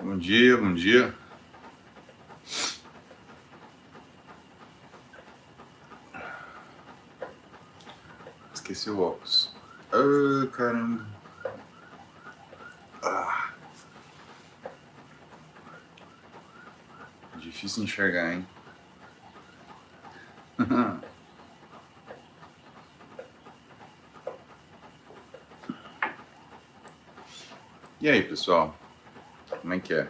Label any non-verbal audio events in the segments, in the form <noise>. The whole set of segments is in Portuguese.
Bom dia, bom dia. Esqueci o óculos. Ah, caramba. Ah. Difícil enxergar, hein? <laughs> e aí, pessoal? Como é que é?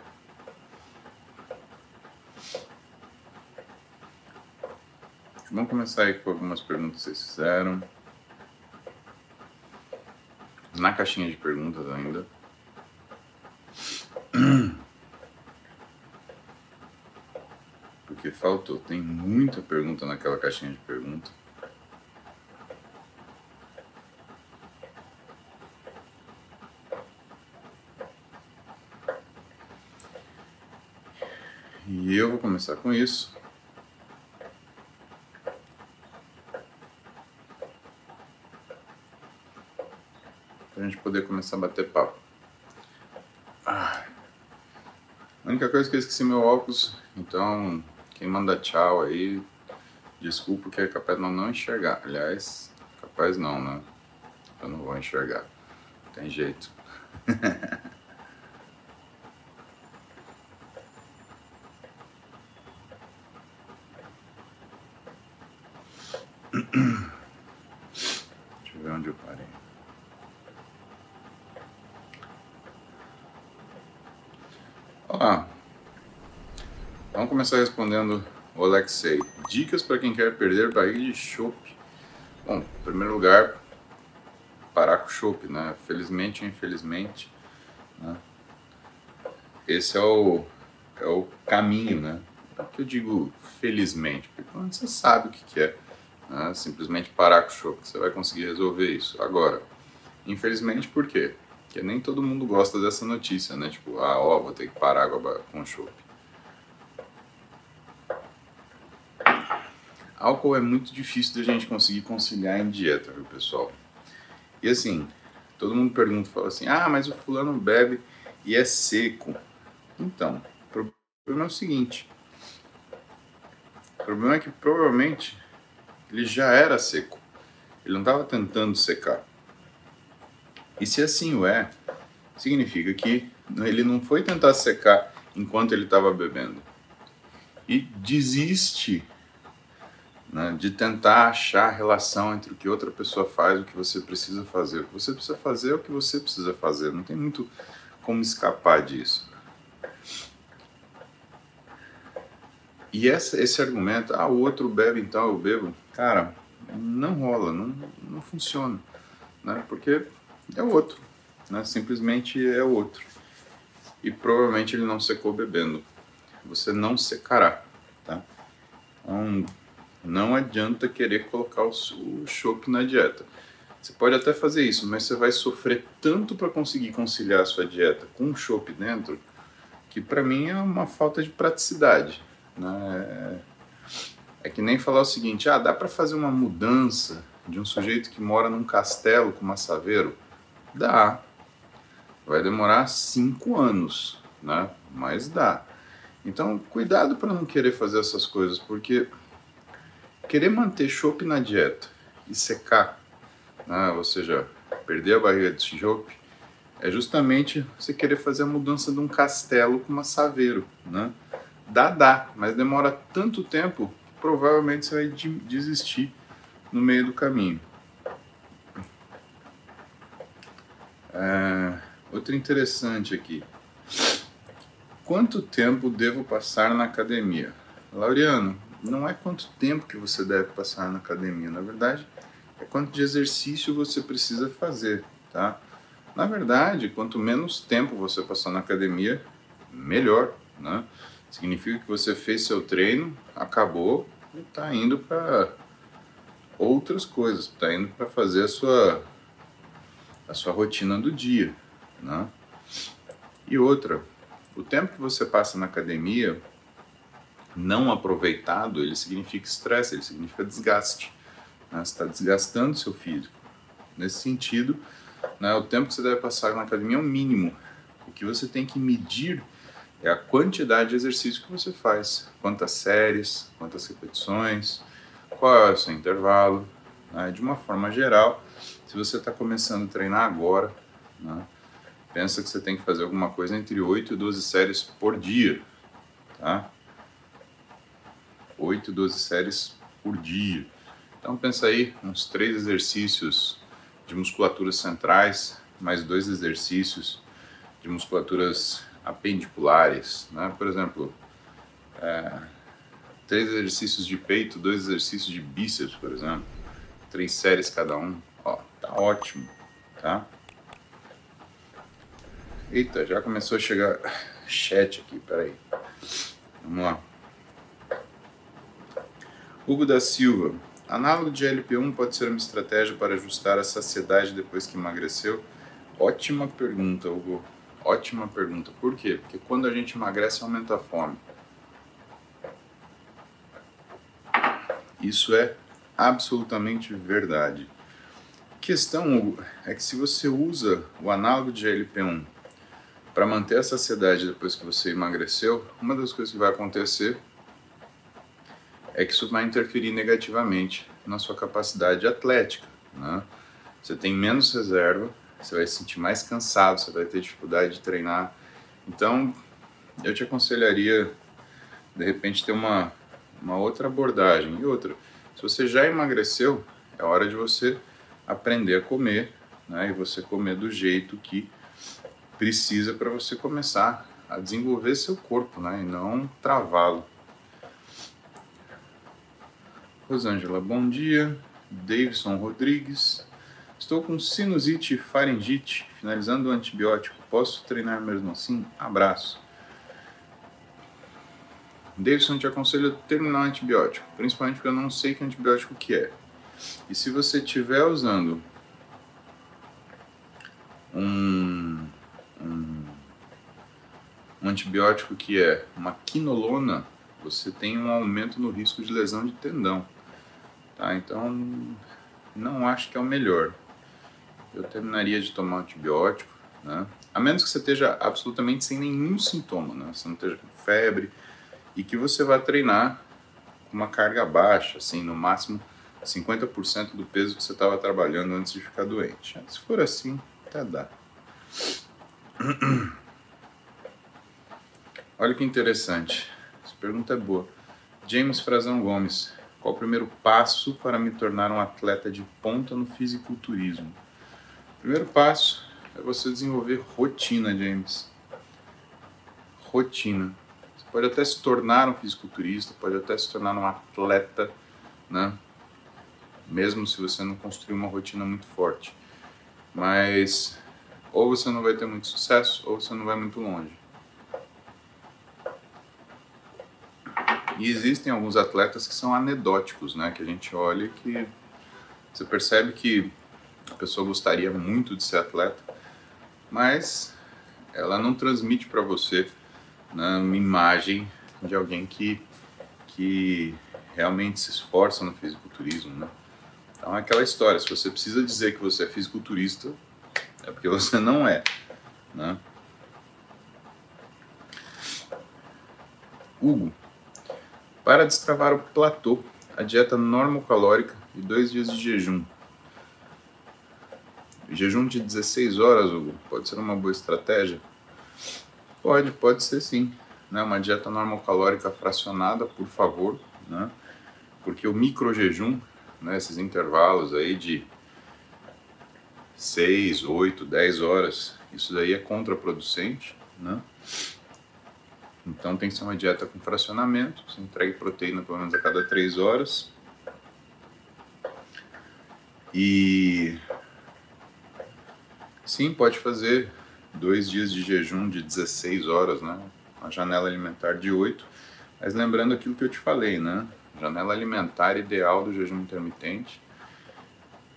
Vamos começar aí com algumas perguntas que vocês fizeram. Na caixinha de perguntas ainda. Porque faltou. Tem muita pergunta naquela caixinha de perguntas. E eu vou começar com isso. Para a gente poder começar a bater papo. Ah. A única coisa é que eu esqueci meu óculos, então quem manda tchau aí, desculpa que é capaz de não, não enxergar. Aliás, capaz não, né? Eu não vou enxergar. Tem jeito. <laughs> Deixa eu ver onde eu parei. Olá. Vamos começar respondendo o Alexei. Dicas para quem quer perder barriga de chope. Bom, em primeiro lugar, parar com o chope, né? Felizmente ou infelizmente, né? Esse é o, é o caminho, né? Por que eu digo felizmente? Porque quando você sabe o que, que é, né? simplesmente parar com o chope, você vai conseguir resolver isso. Agora, infelizmente, por quê? Porque nem todo mundo gosta dessa notícia, né? Tipo, ah, ó, vou ter que parar com o chope. Álcool é muito difícil da gente conseguir conciliar em dieta, viu, pessoal? E assim, todo mundo pergunta, fala assim, ah, mas o fulano bebe e é seco. Então, o problema é o seguinte, o problema é que provavelmente ele já era seco, ele não estava tentando secar. E se assim o é, significa que ele não foi tentar secar enquanto ele estava bebendo. E desiste né, de tentar achar a relação entre o que outra pessoa faz e o que você precisa fazer. O que você precisa fazer é o que você precisa fazer, não tem muito como escapar disso. E essa, esse argumento, ah, o outro bebe então eu bebo, cara, não rola, não, não funciona, né? Porque é o outro, né? Simplesmente é o outro. E provavelmente ele não secou bebendo. Você não secará, tá? Então, não adianta querer colocar o chopp na dieta. Você pode até fazer isso, mas você vai sofrer tanto para conseguir conciliar a sua dieta com o chopp dentro, que para mim é uma falta de praticidade. Né? É que nem falar o seguinte: ah, dá para fazer uma mudança de um sujeito que mora num castelo com massaveiro? Dá. Vai demorar cinco anos, né? Mas dá. Então, cuidado para não querer fazer essas coisas, porque querer manter chopp na dieta e secar, né? ou seja, perder a barriga de chopp, é justamente você querer fazer a mudança de um castelo com massaveiro, né? Dá, dá, mas demora tanto tempo que provavelmente você vai desistir no meio do caminho. É, outro interessante aqui. Quanto tempo devo passar na academia? Laureano, não é quanto tempo que você deve passar na academia, na verdade, é quanto de exercício você precisa fazer, tá? Na verdade, quanto menos tempo você passar na academia, melhor, né? Significa que você fez seu treino, acabou e está indo para outras coisas, está indo para fazer a sua a sua rotina do dia, né? E outra, o tempo que você passa na academia não aproveitado, ele significa estresse, ele significa desgaste. Né? Você está desgastando seu físico. Nesse sentido, né, o tempo que você deve passar na academia é o mínimo. O que você tem que medir é a quantidade de exercício que você faz, quantas séries, quantas repetições, qual é o seu intervalo. Né? De uma forma geral, se você está começando a treinar agora, né? pensa que você tem que fazer alguma coisa entre 8 e 12 séries por dia. Tá? 8 e 12 séries por dia. Então pensa aí, uns três exercícios de musculaturas centrais, mais dois exercícios de musculaturas apendiculares, né? Por exemplo, é, três exercícios de peito, dois exercícios de bíceps, por exemplo, três séries cada um, ó, tá ótimo, tá? Eita, já começou a chegar chat aqui, peraí. Vamos lá. Hugo da Silva. Análogo de LP1 pode ser uma estratégia para ajustar a saciedade depois que emagreceu? Ótima pergunta, Hugo. Ótima pergunta. Por quê? Porque quando a gente emagrece, aumenta a fome. Isso é absolutamente verdade. A questão, Hugo, é que se você usa o análogo de GLP-1 para manter a saciedade depois que você emagreceu, uma das coisas que vai acontecer é que isso vai interferir negativamente na sua capacidade atlética. Né? Você tem menos reserva, você vai se sentir mais cansado, você vai ter dificuldade de treinar. Então, eu te aconselharia, de repente, ter uma, uma outra abordagem. E outra, se você já emagreceu, é hora de você aprender a comer, né? E você comer do jeito que precisa para você começar a desenvolver seu corpo, né? E não travá-lo. Rosângela, bom dia. Davidson Rodrigues, Estou com sinusite e faringite, finalizando o antibiótico. Posso treinar mesmo assim? Abraço. Davidson, te aconselho a terminar o antibiótico, principalmente porque eu não sei que antibiótico que é. E se você estiver usando um, um, um antibiótico que é uma quinolona, você tem um aumento no risco de lesão de tendão. Tá? Então, não acho que é o melhor eu terminaria de tomar antibiótico, né? A menos que você esteja absolutamente sem nenhum sintoma, né? Você não esteja com febre e que você vá treinar com uma carga baixa, assim, no máximo 50% do peso que você estava trabalhando antes de ficar doente. Se for assim, até dá. Olha que interessante. Essa pergunta é boa. James Frazão Gomes. Qual o primeiro passo para me tornar um atleta de ponta no fisiculturismo? Primeiro passo é você desenvolver rotina, James. Rotina. Você pode até se tornar um fisiculturista, pode até se tornar um atleta, né? Mesmo se você não construir uma rotina muito forte. Mas ou você não vai ter muito sucesso, ou você não vai muito longe. E existem alguns atletas que são anedóticos, né? Que a gente olha que você percebe que a pessoa gostaria muito de ser atleta, mas ela não transmite para você né, uma imagem de alguém que, que realmente se esforça no fisiculturismo, né? Então é aquela história, se você precisa dizer que você é fisiculturista, é porque você <laughs> não é, né? Hugo, para destravar o platô, a dieta normocalórica e dois dias de jejum Jejum de 16 horas, Hugo, pode ser uma boa estratégia? Pode, pode ser sim. Né? Uma dieta normocalórica fracionada, por favor, né? porque o micro jejum, né, esses intervalos aí de 6, 8, 10 horas, isso daí é contraproducente, né? Então tem que ser uma dieta com fracionamento, você entregue proteína pelo menos a cada 3 horas. E Sim, pode fazer dois dias de jejum de 16 horas, né? Uma janela alimentar de 8. Mas lembrando aquilo que eu te falei, né? Janela alimentar ideal do jejum intermitente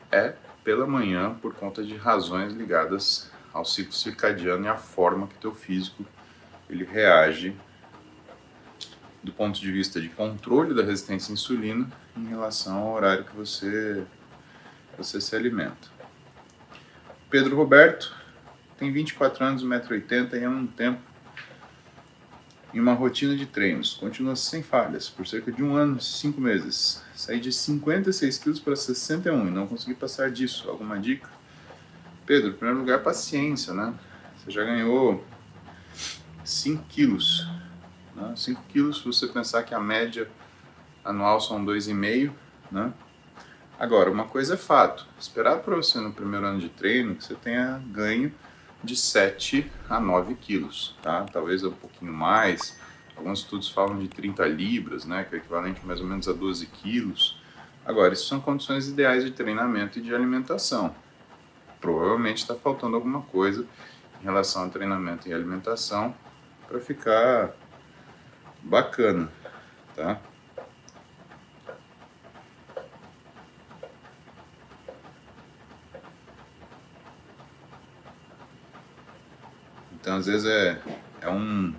é pela manhã por conta de razões ligadas ao ciclo circadiano e à forma que teu físico ele reage do ponto de vista de controle da resistência à insulina em relação ao horário que você você se alimenta. Pedro Roberto tem 24 anos, 1,80m e há um tempo em uma rotina de treinos, continua sem falhas, por cerca de um ano, cinco meses. Saí de 56 quilos para 61 e não consegui passar disso. Alguma dica? Pedro, em primeiro lugar, paciência, né? Você já ganhou 5 quilos. Né? 5 quilos, se você pensar que a média anual são 2,5, né? Agora, uma coisa é fato. Esperar para você no primeiro ano de treino que você tenha ganho de 7 a 9 quilos, tá? Talvez um pouquinho mais. Alguns estudos falam de 30 libras, né? Que é equivalente mais ou menos a 12 quilos. Agora, isso são condições ideais de treinamento e de alimentação. Provavelmente está faltando alguma coisa em relação ao treinamento e alimentação para ficar bacana, tá? Então, às vezes, é, é, um,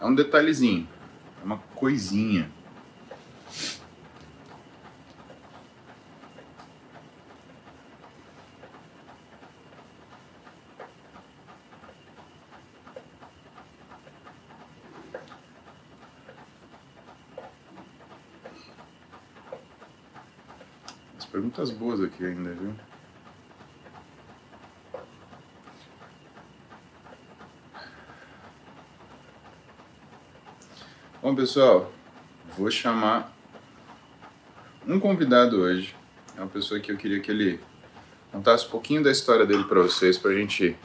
é um detalhezinho, é uma coisinha. As perguntas boas aqui ainda, viu? Bom, pessoal, vou chamar um convidado hoje. É uma pessoa que eu queria que ele contasse um pouquinho da história dele para vocês, para a gente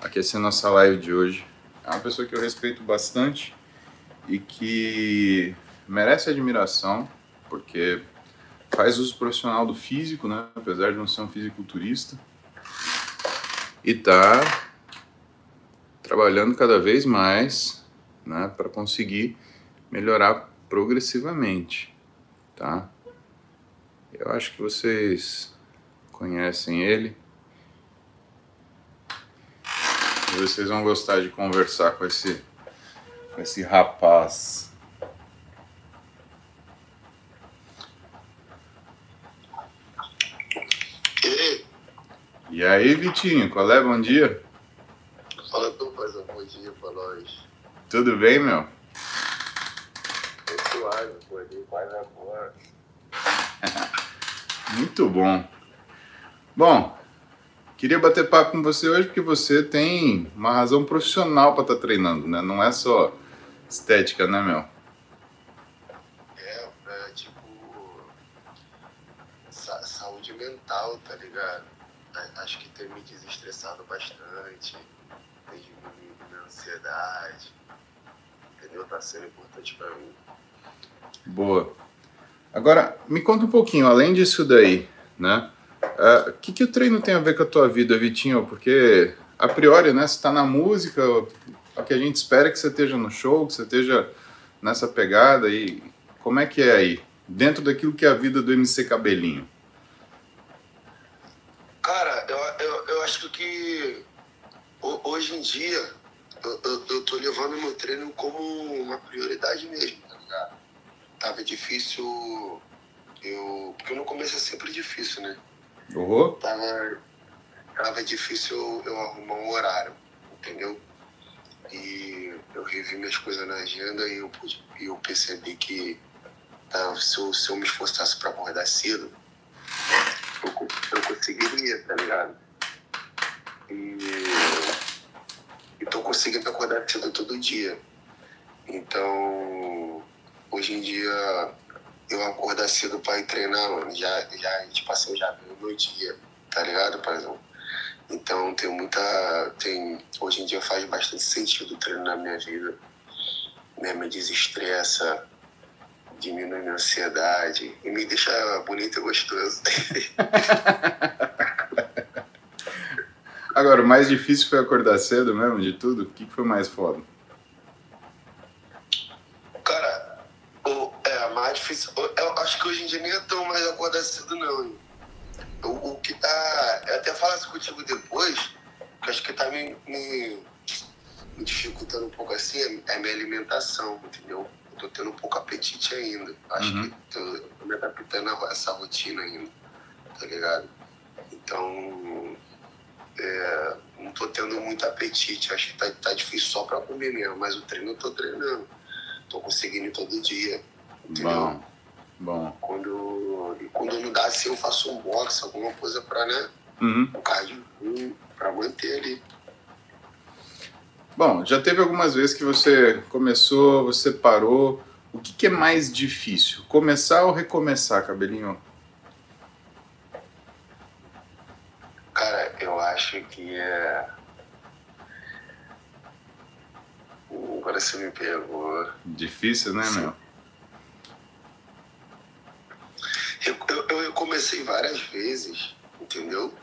aquecer nossa live de hoje. É uma pessoa que eu respeito bastante e que merece admiração, porque faz uso profissional do físico, né? apesar de não ser um fisiculturista, e está trabalhando cada vez mais né, para conseguir melhorar progressivamente, tá? Eu acho que vocês conhecem ele. E vocês vão gostar de conversar com esse, com esse rapaz. E aí, Vitinho, qual é? Bom dia. Fala tu, paizão. Bom dia pra nós. Tudo bem, meu? suave, acordei quase agora. <laughs> Muito bom. Bom, queria bater papo com você hoje porque você tem uma razão profissional para estar tá treinando, né? Não é só estética, né, meu? É, é tipo. Sa saúde mental, tá ligado? Acho que tem me desestressado bastante, tem diminuído minha ansiedade, entendeu? Tá sendo importante para mim. Boa. Agora, me conta um pouquinho, além disso daí, né? Ah, o uh, que, que o treino tem a ver com a tua vida, Vitinho? Porque, a priori, né, você está na música, o que a gente espera é que você esteja no show, que você esteja nessa pegada, e como é que é aí? Dentro daquilo que é a vida do MC Cabelinho. Cara, eu, eu, eu acho que hoje em dia eu, eu, eu tô levando meu treino como uma prioridade mesmo, tá ligado? tava difícil. Eu. Porque no começo é sempre difícil, né? Uhum. Tava, tava difícil eu arrumar um horário, entendeu? E eu revi minhas coisas na agenda e eu, eu percebi que tá, se, eu, se eu me esforçasse para acordar cedo, eu, eu conseguiria, tá ligado? E, e tô conseguindo acordar cedo todo dia. Então, Hoje em dia, eu acordar cedo pra ir treinar, mano, já, já, tipo assim, já vi o meu dia, tá ligado, paizão? Então, tem muita. Tem, hoje em dia faz bastante sentido o treino na minha vida. Né? Me desestressa, diminui minha ansiedade e me deixa bonito e gostoso. <laughs> Agora, o mais difícil foi acordar cedo mesmo, de tudo? O que foi mais foda? mais difícil. Eu acho que hoje em dia nem é tão mais acordar cedo, não. O, o que tá. Eu até falasse contigo depois, que acho que tá me, me, me dificultando um pouco assim, é a minha alimentação, entendeu? Eu tô tendo um pouco apetite ainda. Acho uhum. que tô, tô me adaptando a essa rotina ainda, tá ligado? Então. É, não tô tendo muito apetite. Acho que tá, tá difícil só para comer mesmo, mas o treino eu tô treinando. Tô conseguindo todo dia. Entendeu? Bom, bom. Quando, quando não dá assim, eu faço um box, alguma coisa pra, né? Uhum. Um cardio pra manter ali. Bom, já teve algumas vezes que você começou, você parou. O que, que é mais difícil? Começar ou recomeçar, cabelinho? Cara, eu acho que é. Agora você me pegou. Difícil, né, Sim. meu? Eu, eu, eu comecei várias vezes, entendeu?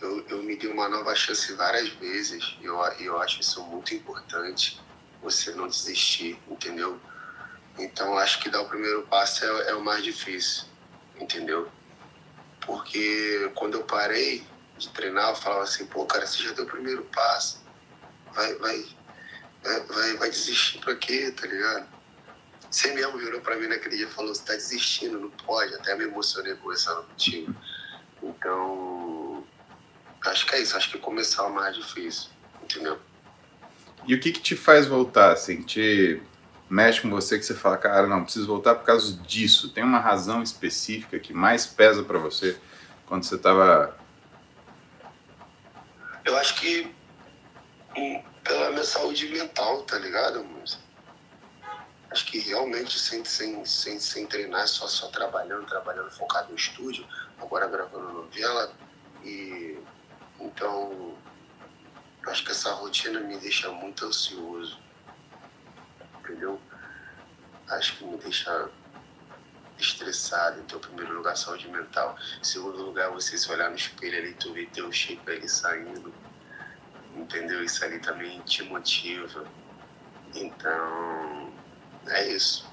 Eu, eu me dei uma nova chance várias vezes. E eu, eu acho isso muito importante, você não desistir, entendeu? Então acho que dar o primeiro passo é, é o mais difícil, entendeu? Porque quando eu parei de treinar, eu falava assim, pô, cara, você já deu o primeiro passo. Vai, vai, vai, vai, vai desistir pra quê, tá ligado? Você mesmo virou pra mim naquele dia e falou, você tá desistindo, não pode. Até me emocionei conversando contigo. Então, acho que é isso. Acho que começar é o mais difícil, entendeu? E o que, que te faz voltar? Assim, te mexe com você que você fala, cara, não, preciso voltar por causa disso. Tem uma razão específica que mais pesa para você quando você tava. Eu acho que hum, pela minha saúde mental, tá ligado, moço? Acho que realmente sem, sem, sem, sem treinar, só, só trabalhando, trabalhando focado no estúdio, agora gravando novela. E então acho que essa rotina me deixa muito ansioso. Entendeu? Acho que me deixa estressado. Então, em primeiro lugar, saúde mental. Em segundo lugar, você se olhar no espelho ali, tu vê teu shape ali saindo. Entendeu? Isso ali também te motiva. Então, é isso.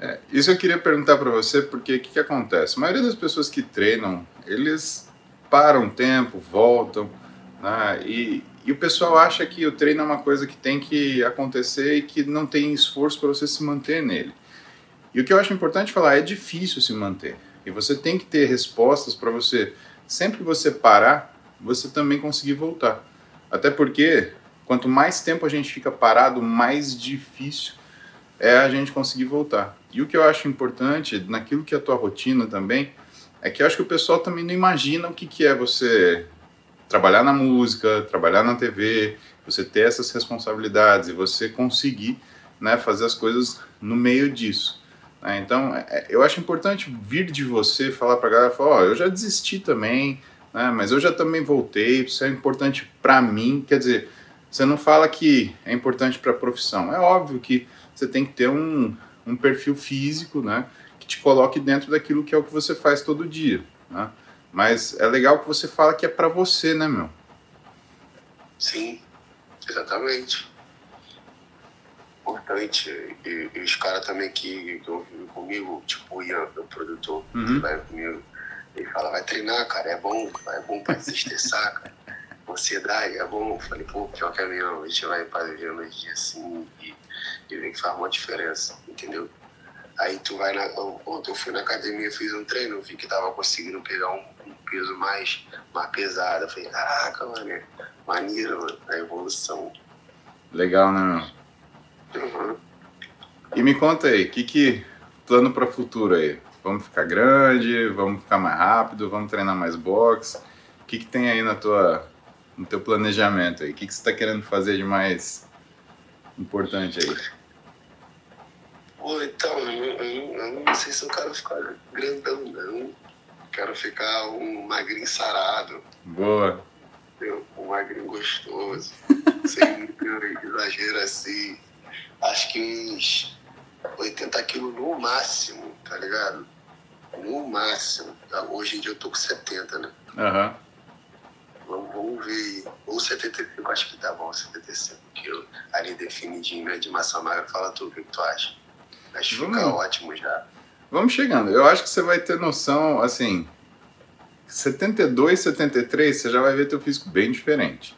É, isso eu queria perguntar para você, porque o que, que acontece? A maioria das pessoas que treinam, eles param um tempo, voltam, né? e, e o pessoal acha que o treino é uma coisa que tem que acontecer e que não tem esforço para você se manter nele. E o que eu acho importante falar é difícil se manter. E você tem que ter respostas para você, sempre que você parar, você também conseguir voltar. Até porque quanto mais tempo a gente fica parado, mais difícil é a gente conseguir voltar. E o que eu acho importante naquilo que é a tua rotina também é que eu acho que o pessoal também não imagina o que, que é você trabalhar na música, trabalhar na TV, você ter essas responsabilidades e você conseguir né, fazer as coisas no meio disso. Né? Então, é, eu acho importante vir de você falar para a galera, ó, oh, eu já desisti também, né, mas eu já também voltei, isso é importante para mim, quer dizer, você não fala que é importante para a profissão, é óbvio que você tem que ter um, um perfil físico, né, que te coloque dentro daquilo que é o que você faz todo dia, né? Mas é legal que você fala que é para você, né, meu? Sim, exatamente. Importante. E, e os caras também que, que vivem comigo, tipo o Ian, meu produtor, Uhum. que vai comigo, ele fala, vai treinar, cara, é bom, é bom pra desestressar, cara. Ansiedade, é bom. Eu falei, pô, pior que é mesmo, a gente vai fazer nos dias assim e, e ver que faz uma diferença, entendeu? Aí tu vai na. Ontem eu fui na academia, fiz um treino, eu vi que tava conseguindo pegar um, um peso mais, mais pesado. Eu falei, caraca, mano, maneiro, mano, a evolução. Legal, né, meu? Uhum. E me conta aí, o que que plano para futuro aí? Vamos ficar grande, vamos ficar mais rápido, vamos treinar mais boxe? O que que tem aí na tua no teu planejamento aí? O que que você está querendo fazer de mais importante aí? Pô, então, eu, eu- eu não sei se eu quero ficar grandão, não. Quero ficar um magrinho sarado, Boa. um magrinho gostoso, <laughs> sem muito exagero assim. Acho que uns 80 quilos no máximo, tá ligado? No máximo. Hoje em dia eu tô com 70, né? Aham. Vamos, vamos ver. Ou 75, acho que tá bom, 75 quilos. Ali definidinho, né? De massa magra. Fala tu, o que, tu acha? Acho que fica ótimo já. Vamos chegando. Eu acho que você vai ter noção, assim, 72, 73, você já vai ver teu físico bem diferente.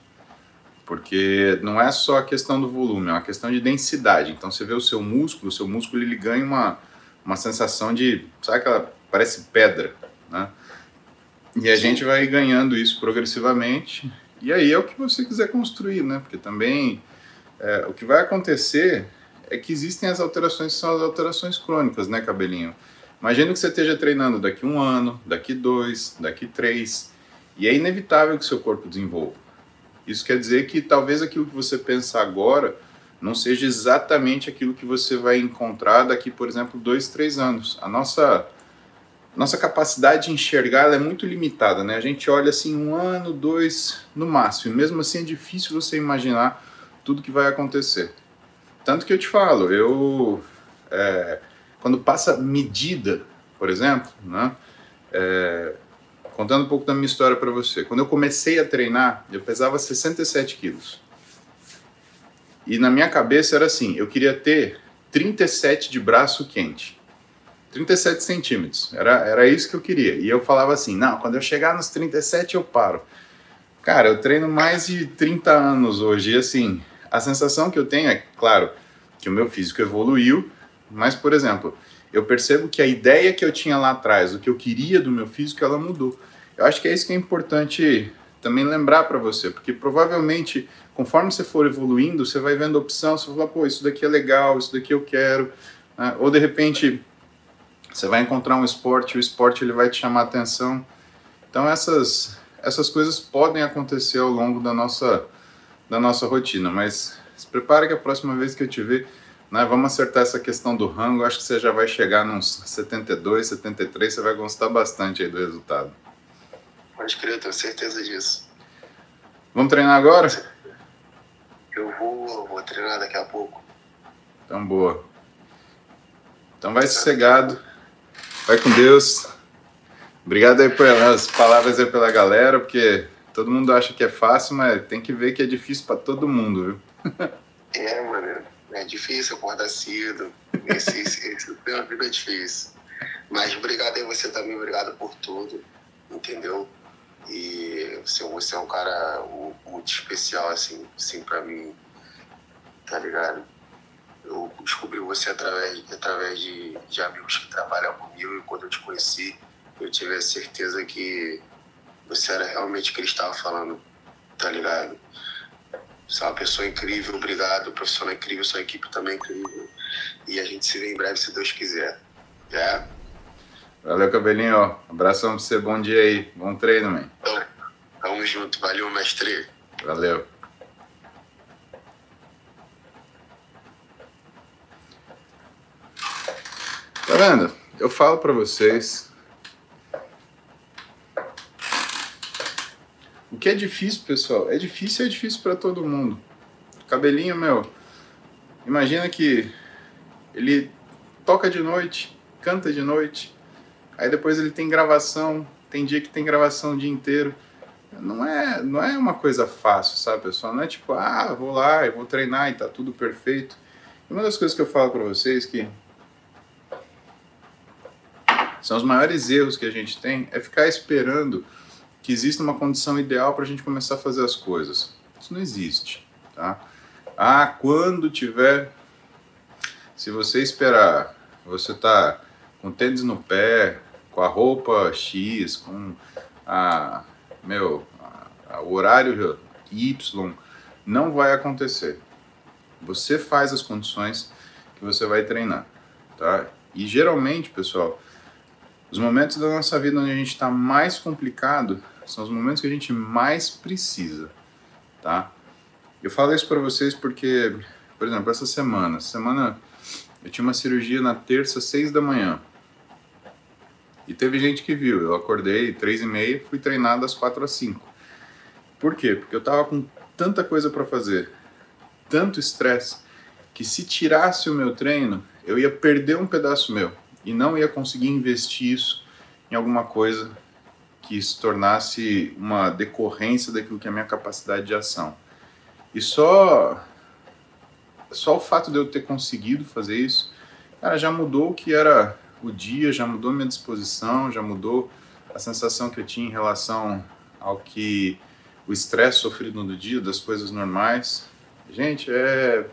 Porque não é só a questão do volume, é uma questão de densidade. Então você vê o seu músculo, o seu músculo ele ganha uma, uma sensação de, sabe aquela, parece pedra, né? E a Sim. gente vai ganhando isso progressivamente E aí é o que você quiser construir, né? Porque também é, o que vai acontecer é que existem as alterações que são as alterações crônicas, né, cabelinho? Imagina que você esteja treinando daqui um ano, daqui dois, daqui três, e é inevitável que seu corpo desenvolva. Isso quer dizer que talvez aquilo que você pensa agora não seja exatamente aquilo que você vai encontrar daqui, por exemplo, dois, três anos. A nossa nossa capacidade de enxergar é muito limitada, né? A gente olha assim um ano, dois no máximo. Mesmo assim é difícil você imaginar tudo que vai acontecer. Tanto que eu te falo, eu é, quando passa medida, por exemplo, né? É, contando um pouco da minha história para você. Quando eu comecei a treinar, eu pesava 67 quilos. E na minha cabeça era assim, eu queria ter 37 de braço quente. 37 centímetros. Era, era isso que eu queria. E eu falava assim: não, quando eu chegar nos 37 eu paro. Cara, eu treino mais de 30 anos hoje. E assim, a sensação que eu tenho é, claro, que o meu físico evoluiu, mas, por exemplo, eu percebo que a ideia que eu tinha lá atrás, o que eu queria do meu físico, ela mudou. Eu acho que é isso que é importante também lembrar para você, porque provavelmente, conforme você for evoluindo, você vai vendo opção, você vai falar, pô, isso daqui é legal, isso daqui eu quero. Né? Ou de repente você vai encontrar um esporte, o esporte ele vai te chamar a atenção. Então essas essas coisas podem acontecer ao longo da nossa da nossa rotina, mas se prepare que a próxima vez que eu te ver, né, vamos acertar essa questão do rango, acho que você já vai chegar nos 72, 73, você vai gostar bastante aí do resultado. Pode crer, tenho certeza disso. Vamos treinar agora? Eu vou, vou treinar daqui a pouco. Então boa. Então vai sossegado. Vai com Deus. Obrigado aí pelas palavras aí pela galera, porque todo mundo acha que é fácil, mas tem que ver que é difícil para todo mundo, viu? é, mano. É difícil acordar cedo. Esse, esse, esse uma vida difícil. Mas obrigado aí você também, obrigado por tudo, entendeu? E você, você é um cara muito especial, assim, assim pra mim, tá ligado? eu descobri você através, através de, de amigos que trabalham comigo e quando eu te conheci, eu tive a certeza que você era realmente o que ele estava falando, tá ligado? Você é uma pessoa incrível, obrigado, profissional incrível, sua equipe também é incrível. E a gente se vê em breve, se Deus quiser. Yeah? Valeu, cabelinho. Abração pra você, bom dia aí. Bom treino, man. Então, tamo junto, valeu, mestre. Valeu. Tá vendo? Eu falo para vocês. O que é difícil, pessoal? É difícil, é difícil para todo mundo. Cabelinho, meu. Imagina que ele toca de noite, canta de noite, aí depois ele tem gravação, tem dia que tem gravação o dia inteiro. Não é, não é uma coisa fácil, sabe, pessoal? Não é tipo, ah, vou lá, eu vou treinar e tá tudo perfeito. Uma das coisas que eu falo para vocês que são os maiores erros que a gente tem é ficar esperando que exista uma condição ideal para a gente começar a fazer as coisas. Isso não existe, tá? Ah, quando tiver, se você esperar, você tá com tênis no pé, com a roupa X, com a meu, a, a, o horário Y, não vai acontecer. Você faz as condições que você vai treinar, tá? E geralmente, pessoal, os momentos da nossa vida onde a gente está mais complicado são os momentos que a gente mais precisa, tá? Eu falo isso para vocês porque, por exemplo, essa semana, semana eu tinha uma cirurgia na terça, seis da manhã. E teve gente que viu. Eu acordei três e meia, fui treinado às quatro às cinco. Por quê? Porque eu tava com tanta coisa para fazer, tanto estresse, que se tirasse o meu treino, eu ia perder um pedaço meu e não ia conseguir investir isso em alguma coisa que se tornasse uma decorrência daquilo que é a minha capacidade de ação. E só só o fato de eu ter conseguido fazer isso, cara, já mudou o que era o dia, já mudou minha disposição, já mudou a sensação que eu tinha em relação ao que o estresse sofrido no dia, das coisas normais. Gente, é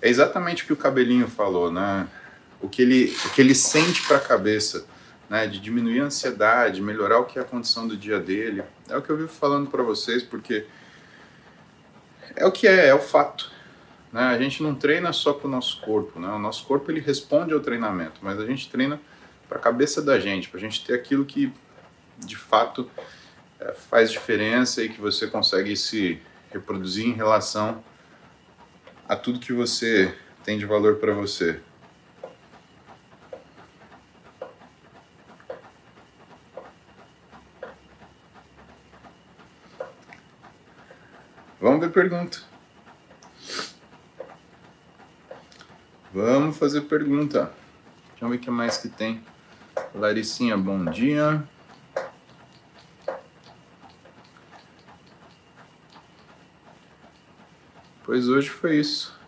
é exatamente o que o cabelinho falou, né? o que ele, o que ele sente para a cabeça. né, de diminuir a ansiedade, melhorar o que é a condição do dia dele. É o que eu vivo falando para vocês, porque é o que é, é o fato. Né? A gente não treina só para o nosso corpo, né? o nosso corpo ele responde ao treinamento, mas a gente treina para a cabeça da gente, para a gente ter aquilo que de fato é, faz diferença e que você consegue se reproduzir em relação a tudo que você tem de valor para você. Vamos ver pergunta. Vamos fazer pergunta. Deixa eu ver o que mais que tem. Laricinha, bom dia. Pois hoje foi isso.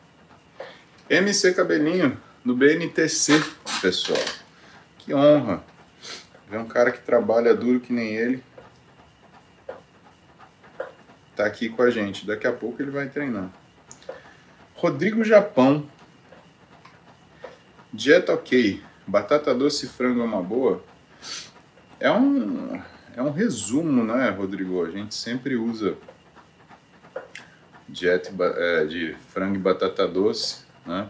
MC Cabelinho, no BNTC, pessoal. Que honra. Ver um cara que trabalha duro que nem ele tá aqui com a gente. Daqui a pouco ele vai treinar. Rodrigo Japão. Dieta ok. Batata doce e frango é uma boa? É um, é um resumo, né, Rodrigo? A gente sempre usa dieta é, de frango e batata doce, né?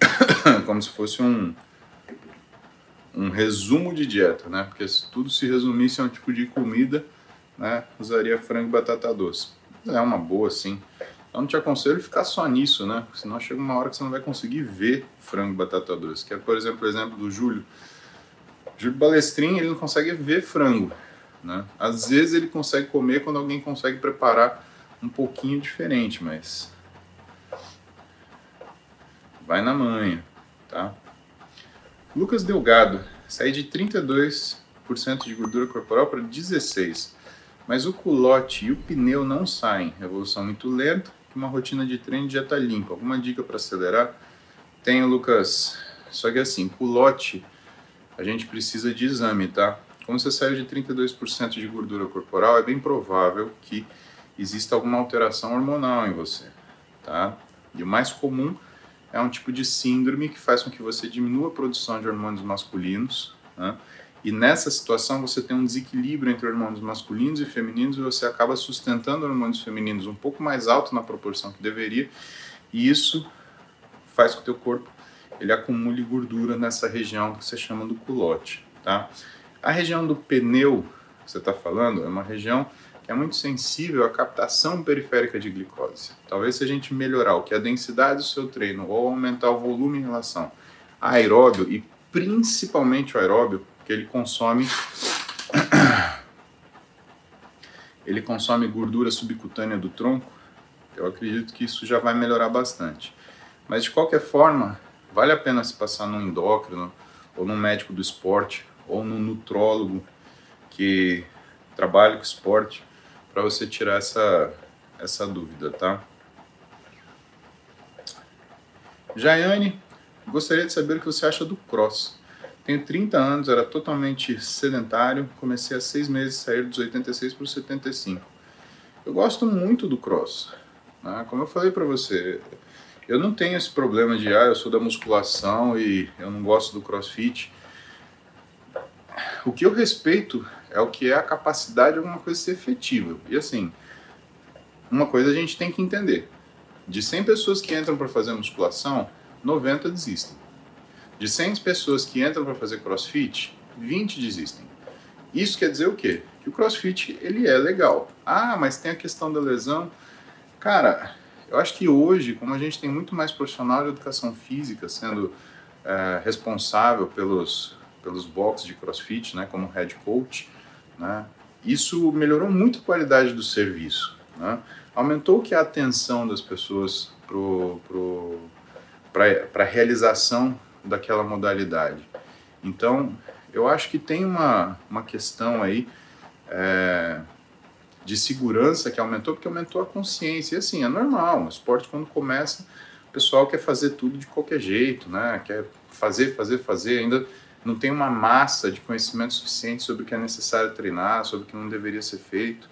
<coughs> Como se fosse um, um resumo de dieta, né? Porque se tudo se resumisse a um tipo de comida, né, usaria frango e batata doce. É uma boa, sim. Eu não te aconselho ficar só nisso, né? Senão chega uma hora que você não vai conseguir ver frango batata doce. Que é, por exemplo, o exemplo do Júlio. Júlio Balestrin, ele não consegue ver frango, né? Às vezes ele consegue comer quando alguém consegue preparar um pouquinho diferente, mas vai na manha, tá? Lucas Delgado, saí de 32% de gordura corporal para 16%. Mas o culote e o pneu não saem. Evolução muito lenta, uma rotina de treino já está limpa. Alguma dica para acelerar? Tenho, Lucas. Só que assim, culote, a gente precisa de exame, tá? Como você saiu de 32% de gordura corporal, é bem provável que exista alguma alteração hormonal em você, tá? E o mais comum é um tipo de síndrome que faz com que você diminua a produção de hormônios masculinos, né? E nessa situação você tem um desequilíbrio entre hormônios masculinos e femininos e você acaba sustentando hormônios femininos um pouco mais alto na proporção que deveria, e isso faz com que o teu corpo ele acumule gordura nessa região que você chama do culote, tá? A região do pneu que você está falando é uma região que é muito sensível à captação periférica de glicose. Talvez se a gente melhorar o que é a densidade do seu treino ou aumentar o volume em relação a aeróbio e principalmente o aeróbio, que ele consome <coughs> ele consome gordura subcutânea do tronco. Eu acredito que isso já vai melhorar bastante. Mas de qualquer forma, vale a pena se passar num endócrino ou num médico do esporte ou num nutrólogo que trabalha com esporte para você tirar essa essa dúvida, tá? Jaiane, gostaria de saber o que você acha do cross. Tenho 30 anos, era totalmente sedentário, comecei há seis meses a sair dos 86 para os 75. Eu gosto muito do cross. Né? Como eu falei para você, eu não tenho esse problema de, ah, eu sou da musculação e eu não gosto do crossfit. O que eu respeito é o que é a capacidade de alguma coisa ser efetiva. E assim, uma coisa a gente tem que entender. De 100 pessoas que entram para fazer musculação, 90 desistem. De 100 pessoas que entram para fazer crossfit, 20 desistem. Isso quer dizer o quê? Que o crossfit ele é legal. Ah, mas tem a questão da lesão. Cara, eu acho que hoje, como a gente tem muito mais profissional de educação física sendo é, responsável pelos, pelos boxes de crossfit, né, como head coach, né, isso melhorou muito a qualidade do serviço. Né? Aumentou que a atenção das pessoas para a realização daquela modalidade. Então, eu acho que tem uma, uma questão aí é, de segurança que aumentou, porque aumentou a consciência. E assim, é normal, o esporte quando começa, o pessoal quer fazer tudo de qualquer jeito, né? Quer fazer, fazer, fazer, ainda não tem uma massa de conhecimento suficiente sobre o que é necessário treinar, sobre o que não deveria ser feito.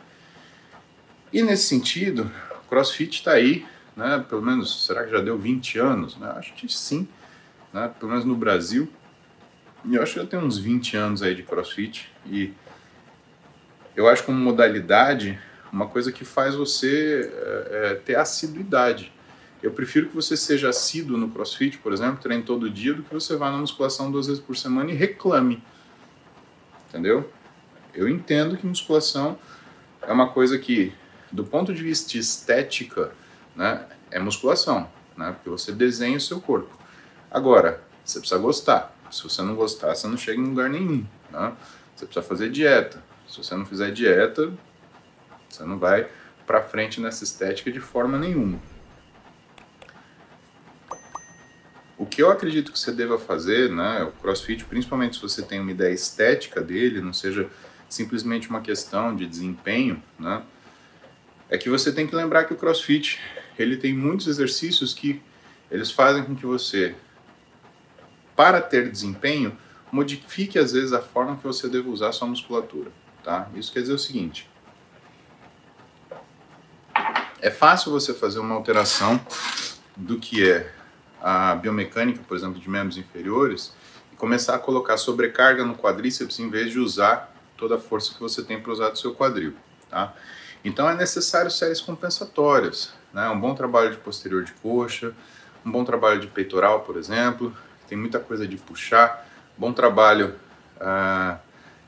E nesse sentido, o CrossFit está aí, né? Pelo menos, será que já deu 20 anos? Né? Acho que sim né, pelo menos no Brasil. eu acho que já tem uns 20 anos aí de crossfit e eu acho como modalidade uma coisa que faz você é, ter assiduidade. Eu prefiro que você seja assíduo no crossfit, por exemplo, treine todo dia, do que você vá na musculação duas vezes por semana e reclame. Entendeu? Eu entendo que musculação é uma coisa que, do ponto de vista estética, né, é musculação, né, porque você desenha o seu corpo. Agora, você precisa gostar. Se você não gostar, você não chega em lugar nenhum. Né? Você precisa fazer dieta. Se você não fizer dieta, você não vai para frente nessa estética de forma nenhuma. O que eu acredito que você deva fazer, né, o CrossFit, principalmente se você tem uma ideia estética dele, não seja simplesmente uma questão de desempenho, né, é que você tem que lembrar que o CrossFit ele tem muitos exercícios que eles fazem com que você, para ter desempenho, modifique às vezes a forma que você deve usar sua musculatura, tá? Isso quer dizer o seguinte: é fácil você fazer uma alteração do que é a biomecânica, por exemplo, de membros inferiores e começar a colocar sobrecarga no quadríceps em vez de usar toda a força que você tem para usar do seu quadril, tá? Então é necessário séries compensatórias, né? Um bom trabalho de posterior de coxa, um bom trabalho de peitoral, por exemplo, tem muita coisa de puxar, bom trabalho uh,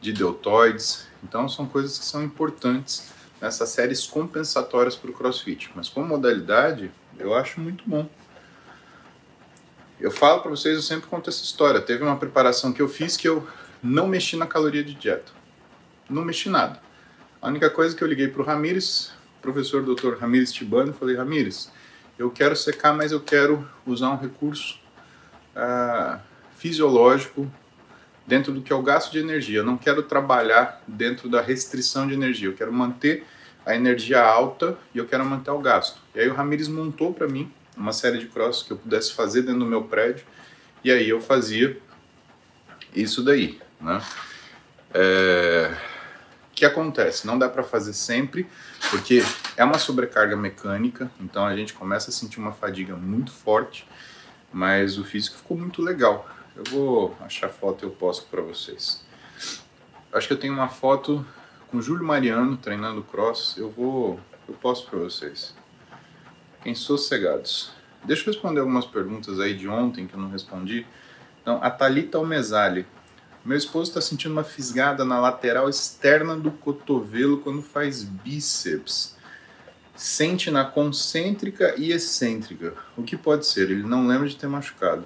de deltoides, então são coisas que são importantes nessas séries compensatórias para o CrossFit, mas como modalidade eu acho muito bom. Eu falo para vocês, eu sempre conto essa história. Teve uma preparação que eu fiz que eu não mexi na caloria de dieta. Não mexi nada. A única coisa que eu liguei para o Ramires, professor Dr. Ramires Tibano, falei: Ramires, eu quero secar, mas eu quero usar um recurso ah, fisiológico dentro do que é o gasto de energia. Eu não quero trabalhar dentro da restrição de energia. Eu quero manter a energia alta e eu quero manter o gasto. E aí o Ramires montou para mim uma série de crosses que eu pudesse fazer dentro do meu prédio, e aí eu fazia isso daí, né? É... Que acontece? Não dá para fazer sempre, porque é uma sobrecarga mecânica, então a gente começa a sentir uma fadiga muito forte, mas o físico ficou muito legal. Eu vou achar foto e eu posto para vocês. Acho que eu tenho uma foto com Júlio Mariano treinando cross, eu vou eu posto para vocês. Fiquem sossegados. Deixa eu responder algumas perguntas aí de ontem que eu não respondi. Então, a Thalita Almesali. Meu esposo está sentindo uma fisgada na lateral externa do cotovelo quando faz bíceps. Sente na concêntrica e excêntrica. O que pode ser? Ele não lembra de ter machucado.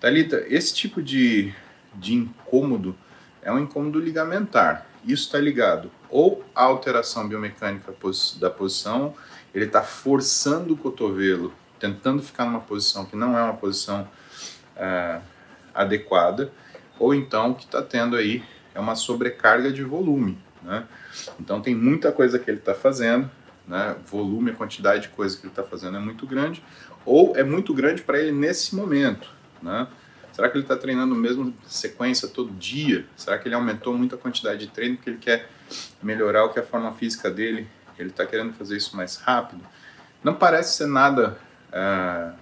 Thalita, esse tipo de, de incômodo é um incômodo ligamentar. Isso está ligado ou à alteração biomecânica da posição ele está forçando o cotovelo, tentando ficar numa posição que não é uma posição é, adequada, ou então o que está tendo aí é uma sobrecarga de volume. Né? Então tem muita coisa que ele está fazendo, né? volume, a quantidade de coisa que ele está fazendo é muito grande, ou é muito grande para ele nesse momento. Né? Será que ele está treinando mesmo sequência todo dia? Será que ele aumentou muito a quantidade de treino porque ele quer melhorar o que é a forma física dele ele está querendo fazer isso mais rápido. Não parece ser nada, é,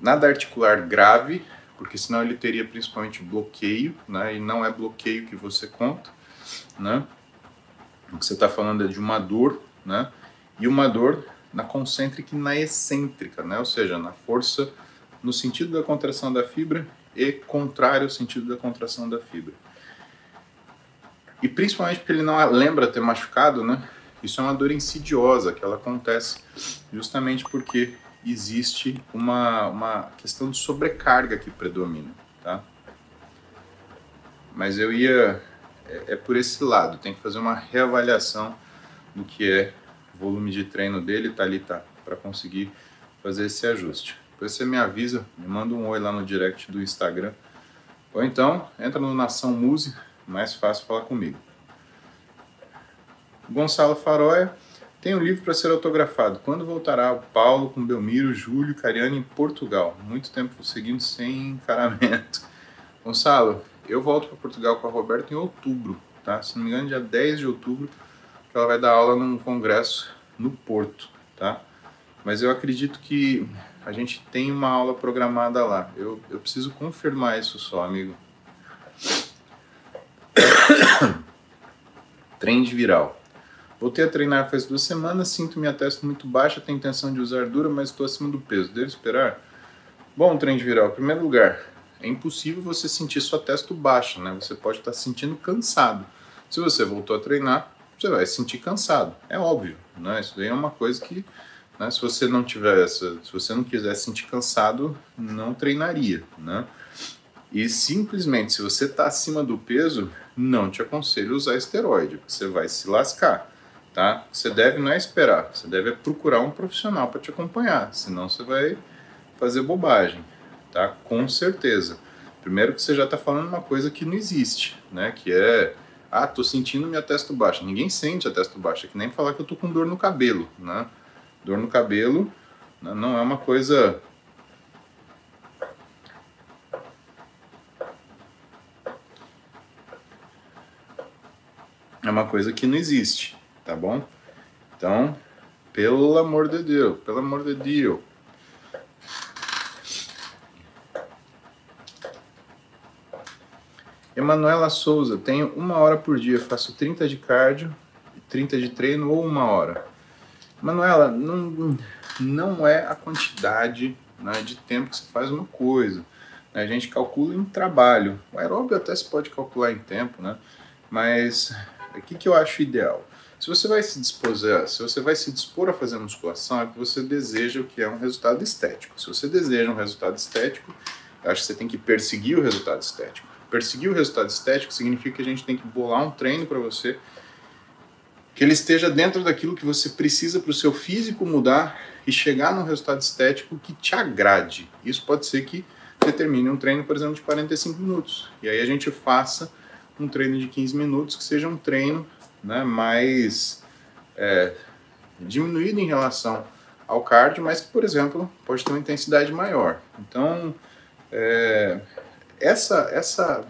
nada articular grave, porque senão ele teria principalmente bloqueio, né? E não é bloqueio que você conta, né? O que você está falando é de uma dor, né? E uma dor na concêntrica e na excêntrica, né? Ou seja, na força no sentido da contração da fibra e contrário ao sentido da contração da fibra. E principalmente porque ele não lembra ter machucado, né? Isso é uma dor insidiosa que ela acontece justamente porque existe uma, uma questão de sobrecarga que predomina, tá? Mas eu ia é, é por esse lado, tem que fazer uma reavaliação do que é volume de treino dele, tá ali tá, para conseguir fazer esse ajuste. Depois você me avisa, me manda um oi lá no direct do Instagram. Ou então, entra no Nação Muse, mais fácil falar comigo. Gonçalo Faroia tem um livro para ser autografado. Quando voltará o Paulo com Belmiro, Júlio, Cariano em Portugal? Muito tempo seguindo sem encaramento. Gonçalo, eu volto para Portugal com a Roberta em outubro, tá? Se não me engano, dia 10 de outubro, que ela vai dar aula num congresso no Porto, tá? Mas eu acredito que a gente tem uma aula programada lá. Eu, eu preciso confirmar isso só, amigo. <coughs> Trend viral. Voltei a treinar faz duas semanas, sinto minha testa muito baixa, tenho intenção de usar dura, mas estou acima do peso. Devo esperar? Bom, trend viral. Em primeiro lugar, é impossível você sentir sua testa baixa, né? Você pode estar se sentindo cansado. Se você voltou a treinar, você vai se sentir cansado. É óbvio, né? Isso daí é uma coisa que, né, se você não tiver essa, se você não quiser se sentir cansado, não treinaria, né? E simplesmente, se você está acima do peso, não te aconselho usar esteroide, porque você vai se lascar, tá? Você deve não é esperar, você deve procurar um profissional para te acompanhar, senão você vai fazer bobagem, tá? Com certeza. Primeiro que você já está falando uma coisa que não existe, né? Que é, ah, tô sentindo minha testa baixa. Ninguém sente a testa baixa, é que nem falar que eu tô com dor no cabelo, né? Dor no cabelo né? não é uma coisa é uma coisa que não existe, tá bom? Então, pelo amor de Deus, pelo amor de Deus. Emanuela Souza, tenho uma hora por dia, faço 30 de cardio, 30 de treino ou uma hora. Manuela, não, não é a quantidade né, de tempo que você faz uma coisa. Né? A gente calcula em trabalho. O aeróbio até se pode calcular em tempo, né? Mas o que, que eu acho ideal? Se você vai se dispor, se você vai se dispor a fazer musculação, é que você deseja o que é um resultado estético. Se você deseja um resultado estético, acho que você tem que perseguir o resultado estético. Perseguir o resultado estético significa que a gente tem que bolar um treino para você que ele esteja dentro daquilo que você precisa para o seu físico mudar e chegar num resultado estético que te agrade. Isso pode ser que determine um treino, por exemplo, de 45 minutos. E aí a gente faça um treino de 15 minutos que seja um treino né, mais é, diminuído em relação ao cardio, mas que, por exemplo, pode ter uma intensidade maior. Então, é, essa, essa,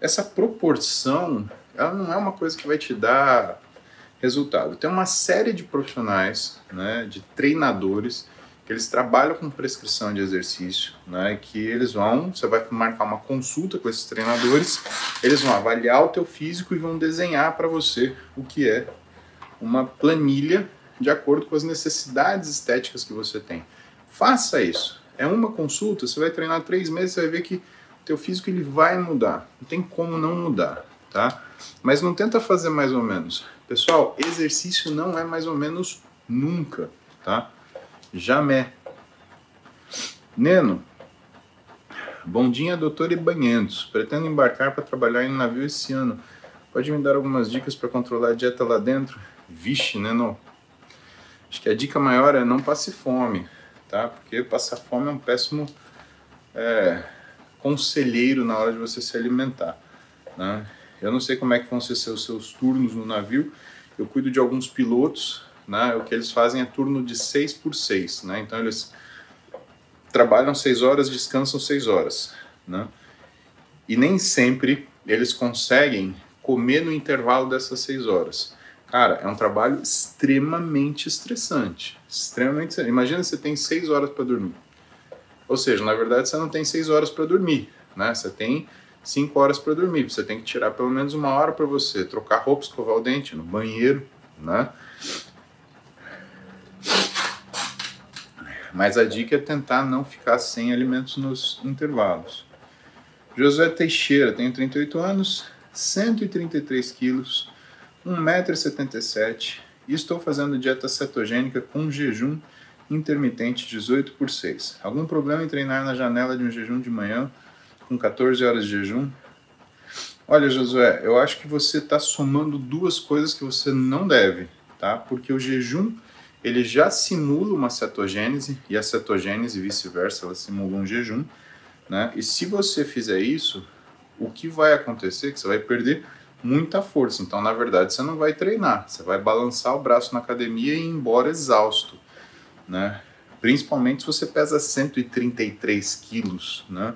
essa proporção, ela não é uma coisa que vai te dar resultado. Tem uma série de profissionais, né, de treinadores, que eles trabalham com prescrição de exercício, né, que eles vão, você vai marcar uma consulta com esses treinadores, eles vão avaliar o teu físico e vão desenhar para você o que é uma planilha de acordo com as necessidades estéticas que você tem. Faça isso. É uma consulta, você vai treinar três meses, você vai ver que o teu físico ele vai mudar. Não tem como não mudar, tá? Mas não tenta fazer mais ou menos. Pessoal, exercício não é mais ou menos nunca, tá? Jamé. Neno. Bom dia, doutor Ibanhentos. Pretendo embarcar para trabalhar em navio esse ano. Pode me dar algumas dicas para controlar a dieta lá dentro? Vixe, Neno. Acho que a dica maior é não passe fome, tá? Porque passar fome é um péssimo é, conselheiro na hora de você se alimentar, né? Eu não sei como é que vão ser os seus turnos no navio. Eu cuido de alguns pilotos né? O que eles fazem é turno de 6 por 6, né? Então eles trabalham 6 horas, descansam 6 horas, né? E nem sempre eles conseguem comer no intervalo dessas 6 horas. Cara, é um trabalho extremamente estressante, extremamente. Imagina você tem 6 horas para dormir. Ou seja, na verdade você não tem 6 horas para dormir, né? Você tem 5 horas para dormir. Você tem que tirar pelo menos uma hora para você trocar roupa, escovar o dente, no banheiro, né? Mas a dica é tentar não ficar sem alimentos nos intervalos. Josué Teixeira, tenho 38 anos, 133 quilos, 1,77m e estou fazendo dieta cetogênica com jejum intermitente 18 por 6. Algum problema em treinar na janela de um jejum de manhã com 14 horas de jejum? Olha, Josué, eu acho que você está somando duas coisas que você não deve, tá? Porque o jejum ele já simula uma cetogênese e a cetogênese vice-versa, ela simula um jejum, né? E se você fizer isso, o que vai acontecer é que você vai perder muita força. Então, na verdade, você não vai treinar, você vai balançar o braço na academia e ir embora exausto, né? Principalmente se você pesa 133 quilos, né?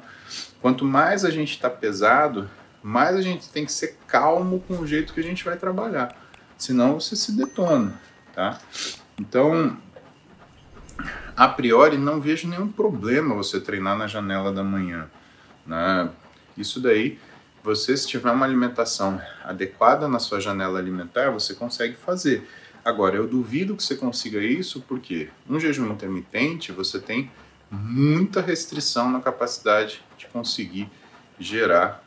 Quanto mais a gente está pesado, mais a gente tem que ser calmo com o jeito que a gente vai trabalhar. Senão você se detona, tá? Então, a priori não vejo nenhum problema você treinar na janela da manhã. Né? Isso daí, você se tiver uma alimentação adequada na sua janela alimentar, você consegue fazer. Agora, eu duvido que você consiga isso porque um jejum intermitente você tem muita restrição na capacidade de conseguir gerar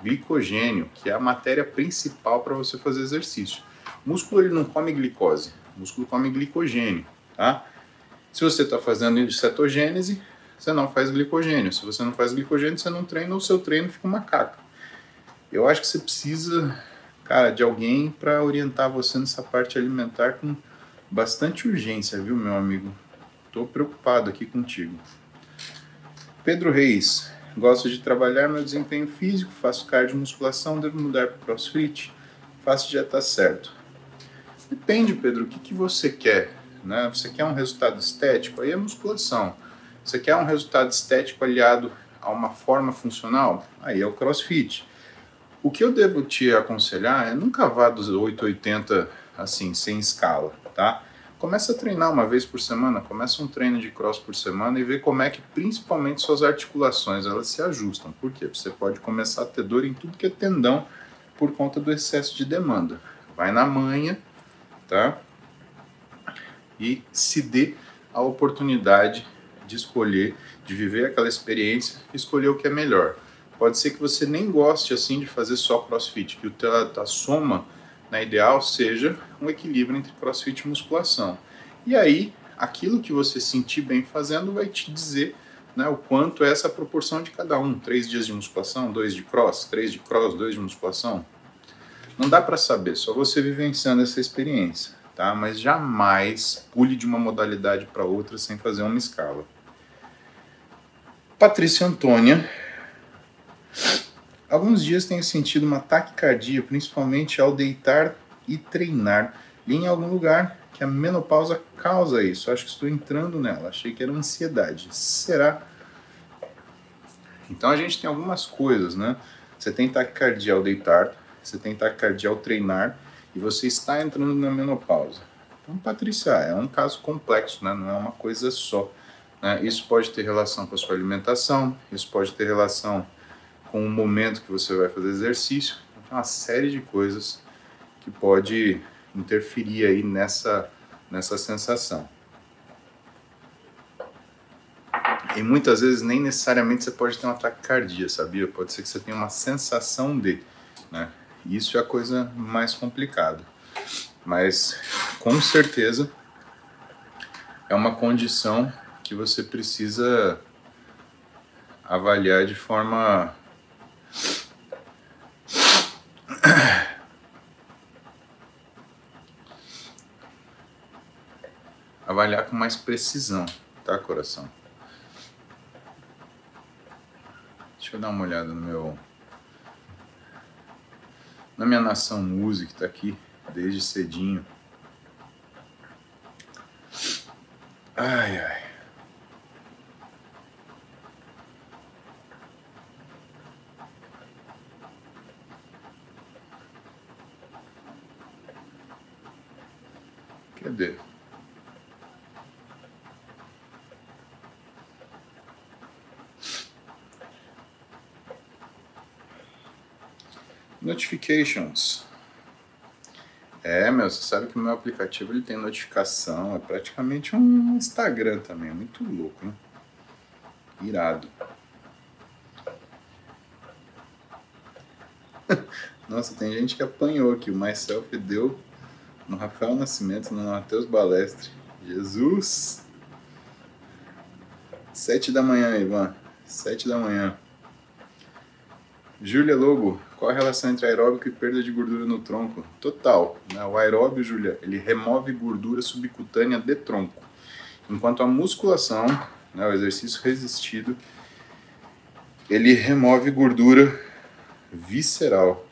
glicogênio, que é a matéria principal para você fazer exercício. O músculo ele não come glicose, o músculo come glicogênio, tá? Se você está fazendo cetogênese, você não faz glicogênio. Se você não faz glicogênio, você não treina, o seu treino fica uma caca. Eu acho que você precisa, cara, de alguém para orientar você nessa parte alimentar com bastante urgência, viu, meu amigo? Estou preocupado aqui contigo. Pedro Reis, gosto de trabalhar meu desempenho físico, faço cardio musculação, devo mudar para crossfit? Faço dieta certo. Depende, Pedro, o que, que você quer? Né? Você quer um resultado estético? Aí é musculação. Você quer um resultado estético aliado a uma forma funcional? Aí é o crossfit. O que eu devo te aconselhar é nunca vá dos 880 assim, sem escala, tá? Começa a treinar uma vez por semana, começa um treino de cross por semana e vê como é que principalmente suas articulações elas se ajustam. Por quê? Você pode começar a ter dor em tudo que é tendão por conta do excesso de demanda. Vai na manha, tá? E se dê a oportunidade de escolher, de viver aquela experiência, escolher o que é melhor. Pode ser que você nem goste assim de fazer só CrossFit, que a, a soma na ideal seja um equilíbrio entre CrossFit e musculação. E aí, aquilo que você sentir bem fazendo vai te dizer né, o quanto é essa proporção de cada um. Três dias de musculação, dois de cross, três de cross, dois de musculação. Não dá para saber, só você vivenciando essa experiência, tá? Mas jamais pule de uma modalidade para outra sem fazer uma escala. Patrícia Antônia. Alguns dias tenho sentido uma taquicardia, principalmente ao deitar e treinar. Li em algum lugar que a menopausa causa isso. Acho que estou entrando nela. Achei que era ansiedade. Será? Então a gente tem algumas coisas, né? Você tem taquicardia ao deitar, você tem taquicardia ao treinar e você está entrando na menopausa. Então, Patrícia, é um caso complexo, né? Não é uma coisa só. Né? Isso pode ter relação com a sua alimentação, isso pode ter relação com o momento que você vai fazer exercício. Uma série de coisas que pode interferir aí nessa, nessa sensação. E muitas vezes nem necessariamente você pode ter um ataque cardíaco, sabia? Pode ser que você tenha uma sensação de, né? Isso é a coisa mais complicada. Mas com certeza é uma condição que você precisa avaliar de forma <coughs> avaliar com mais precisão, tá, coração? Deixa eu dar uma olhada no meu na minha nação música, tá aqui desde cedinho. Ai, ai. Cadê? Notifications. É, meu, você sabe que o meu aplicativo ele tem notificação, é praticamente um Instagram também, é muito louco, né? Irado. <laughs> Nossa, tem gente que apanhou aqui. O Myself deu no Rafael Nascimento, no Matheus Balestre. Jesus! Sete da manhã, Ivan. Sete da manhã. Júlia Lobo, qual a relação entre aeróbico e perda de gordura no tronco? Total. Né? O aeróbio, Júlia, ele remove gordura subcutânea de tronco. Enquanto a musculação, né, o exercício resistido, ele remove gordura visceral.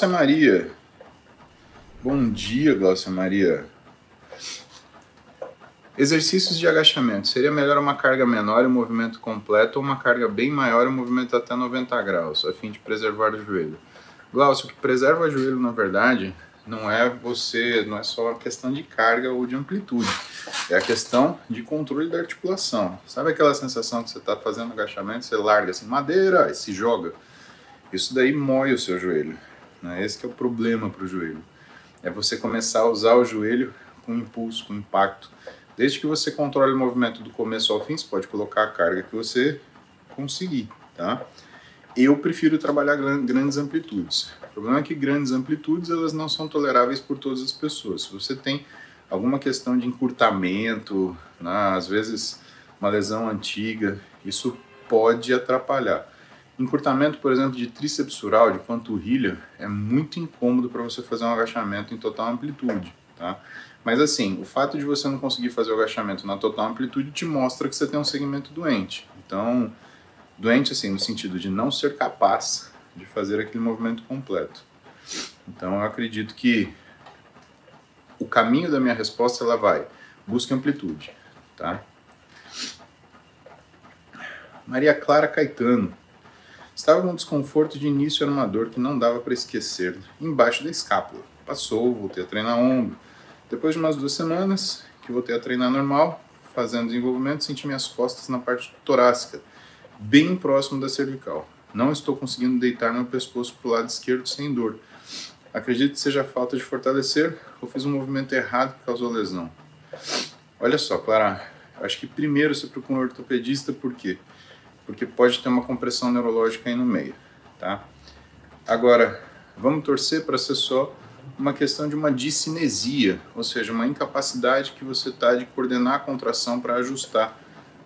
Glaucia Maria. Bom dia, Glaucia Maria. Exercícios de agachamento. Seria melhor uma carga menor e um movimento completo ou uma carga bem maior e um movimento até 90 graus, a fim de preservar o joelho? Glaucio, o que preserva o joelho, na verdade, não é você, não é só a questão de carga ou de amplitude, é a questão de controle da articulação. Sabe aquela sensação que você está fazendo agachamento, você larga assim, madeira, e se joga? Isso daí mói o seu joelho. Né? Esse é o problema para o joelho. É você começar a usar o joelho com impulso, com impacto. Desde que você controle o movimento do começo ao fim, você pode colocar a carga que você conseguir, tá? Eu prefiro trabalhar grandes amplitudes. O problema é que grandes amplitudes elas não são toleráveis por todas as pessoas. Se você tem alguma questão de encurtamento, né, às vezes uma lesão antiga, isso pode atrapalhar. Encurtamento, por exemplo, de tríceps sural, de panturrilha, é muito incômodo para você fazer um agachamento em total amplitude, tá? Mas assim, o fato de você não conseguir fazer o agachamento na total amplitude te mostra que você tem um segmento doente. Então, doente assim, no sentido de não ser capaz de fazer aquele movimento completo. Então, eu acredito que o caminho da minha resposta ela vai, busque amplitude, tá? Maria Clara Caetano. Estava com um desconforto de início era uma dor que não dava para esquecer, embaixo da escápula. Passou, voltei a treinar ombro, depois de umas duas semanas que voltei a treinar normal, fazendo desenvolvimento, senti minhas costas na parte torácica, bem próximo da cervical. Não estou conseguindo deitar meu pescoço para o lado esquerdo sem dor. Acredito que seja falta de fortalecer ou fiz um movimento errado que causou lesão. Olha só, Clara, acho que primeiro você procura um ortopedista, por quê? Porque pode ter uma compressão neurológica aí no meio, tá? Agora, vamos torcer para ser só uma questão de uma discinesia, ou seja, uma incapacidade que você está de coordenar a contração para ajustar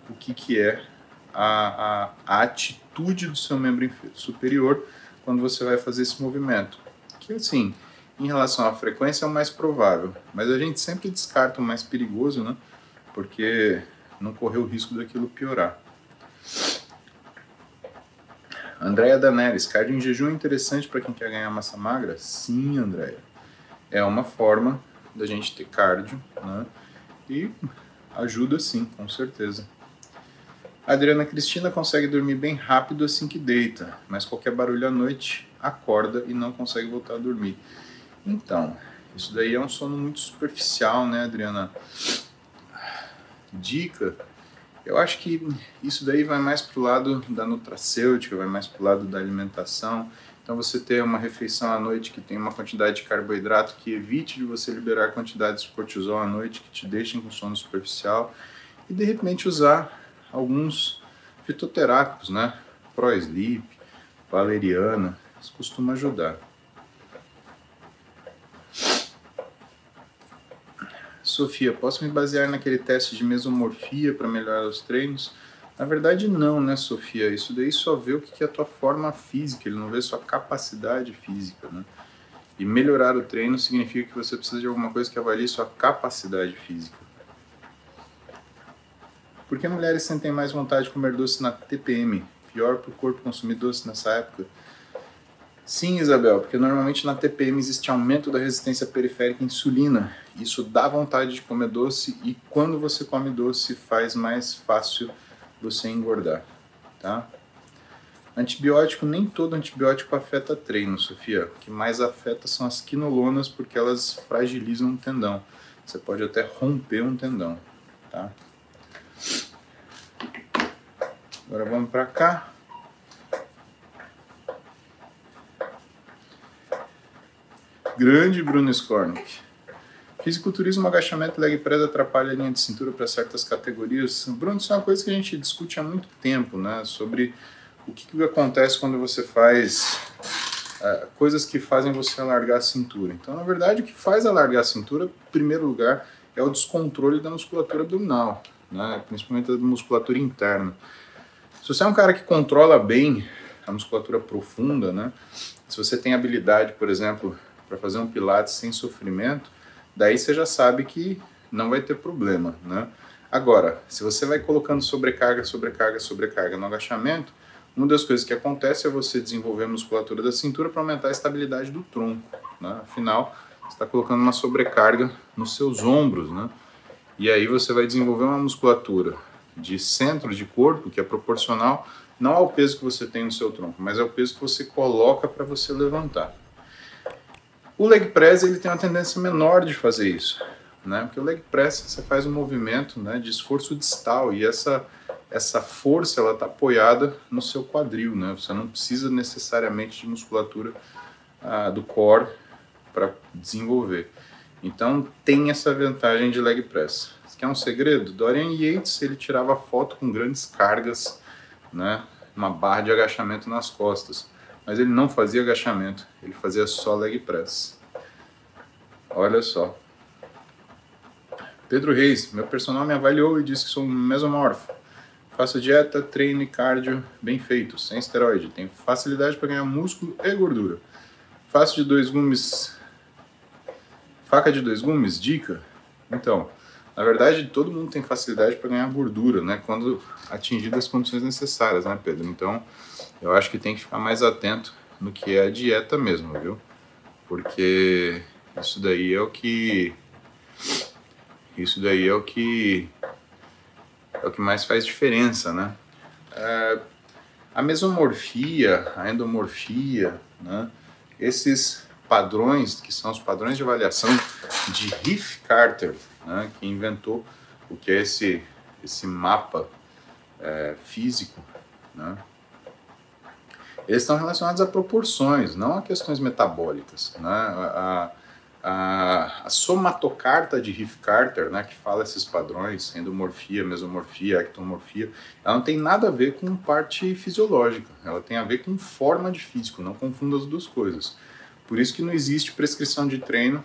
o que, que é a, a, a, atitude do seu membro superior quando você vai fazer esse movimento. Que assim, em relação à frequência é o mais provável, mas a gente sempre descarta o mais perigoso, né? Porque não correr o risco daquilo piorar. Andréia Danelis, cardio em jejum é interessante para quem quer ganhar massa magra? Sim, Andréia é uma forma da gente ter cardio, né? E ajuda sim, com certeza. A Adriana Cristina consegue dormir bem rápido assim que deita, mas qualquer barulho à noite acorda e não consegue voltar a dormir. Então, isso daí é um sono muito superficial, né, Adriana? Dica, eu acho que isso daí vai mais pro lado da nutracêutica, vai mais pro lado da alimentação. Então você ter uma refeição à noite que tem uma quantidade de carboidrato que evite de você liberar quantidades de cortisol à noite que te deixem com sono superficial e de repente usar alguns fitoterápicos, né? Pro-sleep, valeriana, isso costuma ajudar. Sofia, posso me basear naquele teste de mesomorfia para melhorar os treinos? Na verdade, não, né, Sofia? Isso daí só vê o que é a tua forma física, ele não vê sua capacidade física, né? E melhorar o treino significa que você precisa de alguma coisa que avalie sua capacidade física. Por que mulheres sentem mais vontade de comer doce na TPM? Pior para o corpo consumir doce nessa época? Sim, Isabel, porque normalmente na TPM existe aumento da resistência periférica à insulina. Isso dá vontade de comer doce e quando você come doce faz mais fácil você engordar, tá? Antibiótico, nem todo antibiótico afeta treino, Sofia. O que mais afeta são as quinolonas, porque elas fragilizam o tendão. Você pode até romper um tendão, tá? Agora vamos para cá. Grande Bruno Skornik. Fisiculturismo, agachamento, leg press atrapalha a linha de cintura para certas categorias. Bruno, isso é uma coisa que a gente discute há muito tempo, né? Sobre o que, que acontece quando você faz uh, coisas que fazem você alargar a cintura. Então, na verdade, o que faz alargar a cintura, em primeiro lugar, é o descontrole da musculatura abdominal, né? principalmente da musculatura interna. Se você é um cara que controla bem a musculatura profunda, né? se você tem habilidade, por exemplo, para fazer um pilates sem sofrimento, daí você já sabe que não vai ter problema, né? Agora, se você vai colocando sobrecarga, sobrecarga, sobrecarga no agachamento, uma das coisas que acontece é você desenvolver a musculatura da cintura para aumentar a estabilidade do tronco. Né? Afinal, você está colocando uma sobrecarga nos seus ombros, né? E aí você vai desenvolver uma musculatura de centro de corpo que é proporcional não ao peso que você tem no seu tronco, mas ao peso que você coloca para você levantar. O leg press ele tem uma tendência menor de fazer isso, né? Porque o leg press você faz um movimento, né, de esforço distal e essa essa força ela está apoiada no seu quadril, né? Você não precisa necessariamente de musculatura ah, do core para desenvolver. Então tem essa vantagem de leg press. Isso quer um segredo? Dorian Yates ele tirava foto com grandes cargas, né? Uma barra de agachamento nas costas, mas ele não fazia agachamento, ele fazia só leg press. Olha só. Pedro Reis, meu personal me avaliou e disse que sou mesomorfo. Faço dieta, treino e cardio bem feito, sem esteroide. Tenho facilidade para ganhar músculo e gordura. Faço de dois gumes. Faca de dois gumes? Dica? Então, na verdade, todo mundo tem facilidade para ganhar gordura, né? Quando atingidas as condições necessárias, né, Pedro? Então, eu acho que tem que ficar mais atento no que é a dieta mesmo, viu? Porque isso daí é o que. Isso daí é o que é o que mais faz diferença, né? É, a mesomorfia, a endomorfia, né? esses padrões, que são os padrões de avaliação de Riff Carter, né? que inventou o que é esse, esse mapa é, físico, né? Eles estão relacionados a proporções, não a questões metabólicas. Né? A, a, a, somatocarta de Riff-Carter, né, que fala esses padrões, endomorfia, mesomorfia, ectomorfia, ela não tem nada a ver com parte fisiológica, ela tem a ver com forma de físico, não confunda as duas coisas. Por isso que não existe prescrição de treino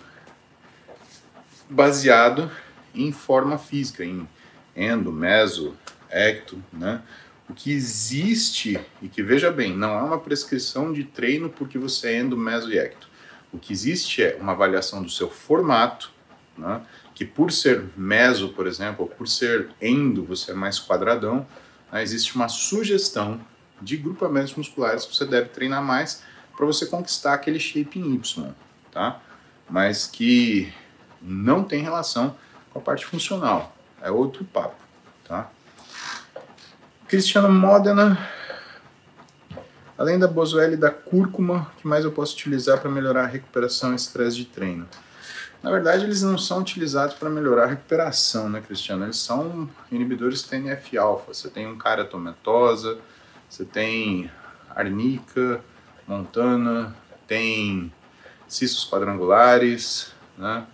baseado em forma física, em endo, meso, ecto, né? O que existe, e que veja bem, não é uma prescrição de treino porque você é endo, meso e ecto. O que existe é uma avaliação do seu formato, né? que por ser meso, por exemplo, ou por ser endo, você é mais quadradão, né? existe uma sugestão de grupamentos musculares que você deve treinar mais para você conquistar aquele shape em Y, tá? Mas que não tem relação com a parte funcional, é outro papo? Cristiano Modena Além da boswellia e da cúrcuma, que mais eu posso utilizar para melhorar a recuperação e estresse de treino? Na verdade, eles não são utilizados para melhorar a recuperação, né, Cristiano? Eles são inibidores TNF-alfa. Você tem um caratomentosa, você tem arnica, montana, tem cistos quadrangulares, né?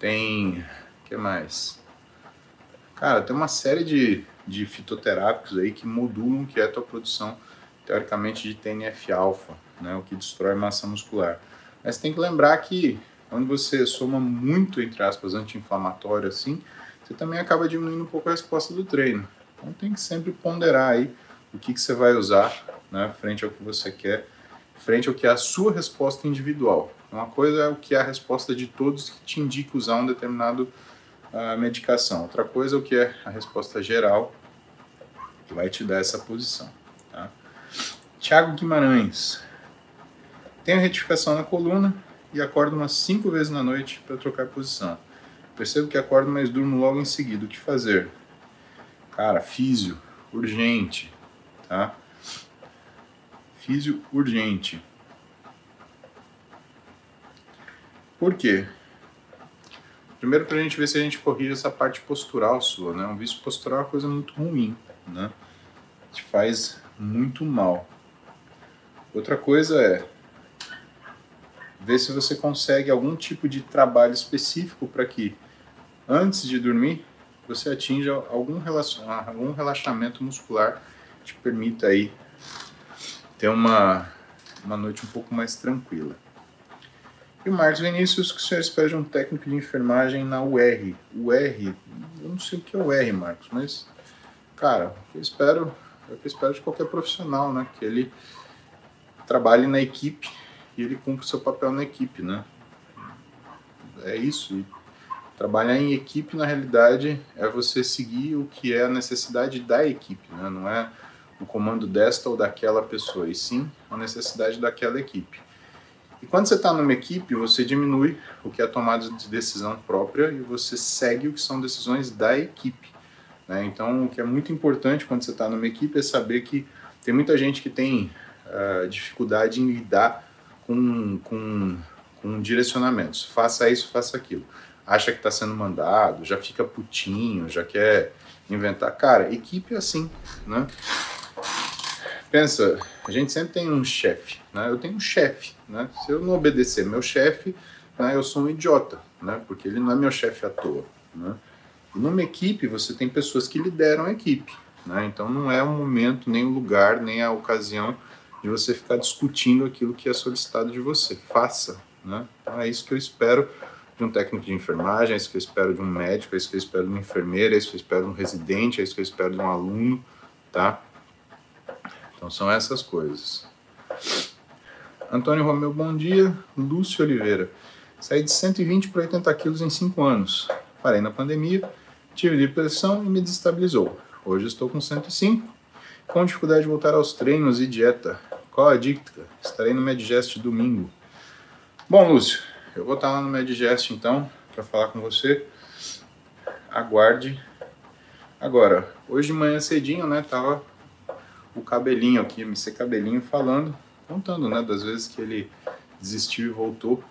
Tem, que mais? Cara, tem uma série de, de fitoterápicos aí que modulam que é a tua produção teoricamente de TNF-alfa, né, o que destrói massa muscular. Mas tem que lembrar que quando você soma muito, entre aspas, anti-inflamatório assim, você também acaba diminuindo um pouco a resposta do treino. Então tem que sempre ponderar aí o que, que você vai usar né, frente ao que você quer, frente ao que é a sua resposta individual. Uma coisa é o que é a resposta de todos que te indica usar um determinado uh, medicação. Outra coisa é o que é a resposta geral que vai te dar essa posição. Tiago Guimarães. Tenho retificação na coluna e acordo umas cinco vezes na noite para trocar posição. Percebo que acordo, mas durmo logo em seguida. O que fazer? Cara, físio, urgente, tá? Físio urgente. Por quê? Primeiro para a gente ver se a gente corrige essa parte postural sua, né? Um vício postural é uma coisa muito ruim, né? Te faz muito mal. Outra coisa é ver se você consegue algum tipo de trabalho específico para que antes de dormir você atinja algum, algum relaxamento muscular que te permita aí ter uma, uma noite um pouco mais tranquila. E o Marcos Vinícius, que o senhor espera de um técnico de enfermagem na UR. UR, eu não sei o que é UR, Marcos, mas, cara, eu espero, eu espero de qualquer profissional, né? Que ele trabalhe na equipe e ele cumpre o seu papel na equipe, né? É isso. E trabalhar em equipe, na realidade, é você seguir o que é a necessidade da equipe, né? Não é o comando desta ou daquela pessoa, e sim a necessidade daquela equipe. E quando você está numa equipe, você diminui o que é tomada de decisão própria e você segue o que são decisões da equipe. Né? Então, o que é muito importante quando você está numa equipe é saber que tem muita gente que tem uh, dificuldade em lidar com, com, com direcionamentos. Faça isso, faça aquilo. Acha que está sendo mandado, já fica putinho, já quer inventar. Cara, equipe é assim, né? Pensa, a gente sempre tem um chefe, né? Eu tenho um chefe, né? Se eu não obedecer meu chefe, né, eu sou um idiota, né? Porque ele não é meu chefe à toa, né? E numa equipe você tem pessoas que lideram a equipe, né? Então não é o momento, nem o lugar, nem a ocasião de você ficar discutindo aquilo que é solicitado de você. Faça, né? Então é isso que eu espero de um técnico de enfermagem, é isso que eu espero de um médico, é isso que eu espero de uma enfermeira, é isso que eu espero de um residente, é isso que eu espero de um aluno, tá? Então são essas coisas. Antônio Romeu, bom dia. Lúcio Oliveira. Saí de 120 para 80 quilos em 5 anos. Parei na pandemia, tive depressão e me desestabilizou. Hoje estou com 105, com dificuldade de voltar aos treinos e dieta. Qual a dica? Estarei no Medgest domingo. Bom, Lúcio, eu vou estar lá no Medgest então, para falar com você. Aguarde. Agora, hoje de manhã cedinho, né, tava o cabelinho aqui, MC Cabelinho falando, contando, né, das vezes que ele desistiu e voltou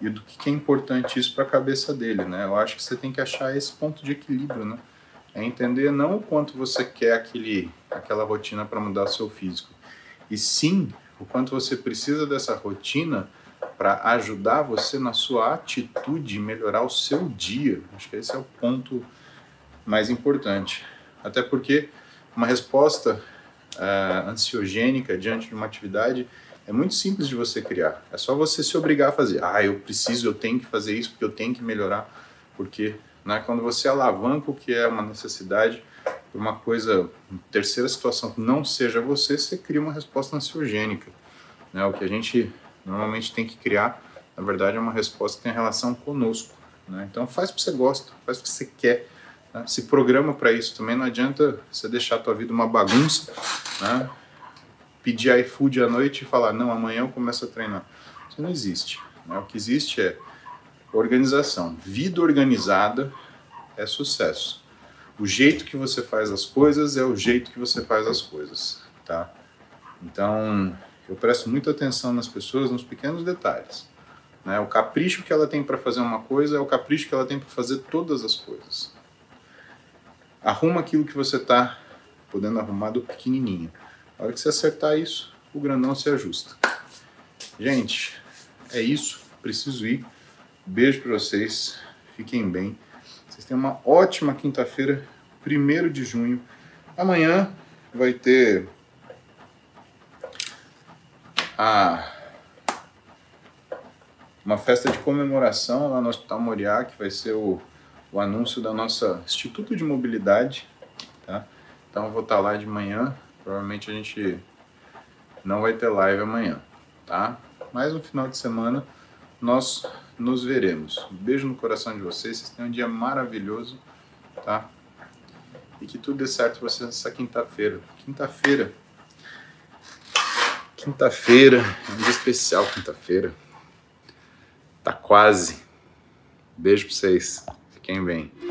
e do que é importante isso para a cabeça dele, né? Eu acho que você tem que achar esse ponto de equilíbrio, né? É entender não o quanto você quer aquele, aquela rotina para mudar seu físico, e sim o quanto você precisa dessa rotina para ajudar você na sua atitude, melhorar o seu dia. Acho que esse é o ponto mais importante. Até porque uma resposta uh, ansiogênica diante de uma atividade é muito simples de você criar. É só você se obrigar a fazer. Ah, eu preciso, eu tenho que fazer isso porque eu tenho que melhorar. Porque né, quando você alavanca o que é uma necessidade por uma coisa, terceira situação que não seja você, você cria uma resposta ansiogênica. Né? O que a gente normalmente tem que criar, na verdade, é uma resposta que tem relação conosco. Né? Então faz o que você gosta, faz o que você quer né? Se programa para isso também. Não adianta você deixar a tua vida uma bagunça, né? pedir iFood à noite e falar, não, amanhã eu começo a treinar. Isso não existe. Né? O que existe é organização. Vida organizada é sucesso. O jeito que você faz as coisas é o jeito que você faz as coisas, tá? Então, eu presto muita atenção nas pessoas, nos pequenos detalhes. Né? O capricho que ela tem para fazer uma coisa é o capricho que ela tem para fazer todas as coisas. Arruma aquilo que você está podendo arrumar do pequenininho. A hora que você acertar isso, o grandão se ajusta. Gente, é isso. Preciso ir. Beijo para vocês. Fiquem bem. Vocês tenham uma ótima quinta-feira, 1 de junho. Amanhã vai ter a uma festa de comemoração lá no Hospital Moriá, que vai ser o o anúncio da nossa Instituto de Mobilidade, tá? Então eu vou estar lá de manhã, provavelmente a gente não vai ter live amanhã, tá? Mas no final de semana nós nos veremos. Um beijo no coração de vocês, vocês tenham um dia maravilhoso, tá? E que tudo dê certo para vocês nessa quinta-feira. Quinta-feira. Quinta-feira, é um dia especial quinta-feira. Tá quase. Beijo para vocês. Fiquem bem.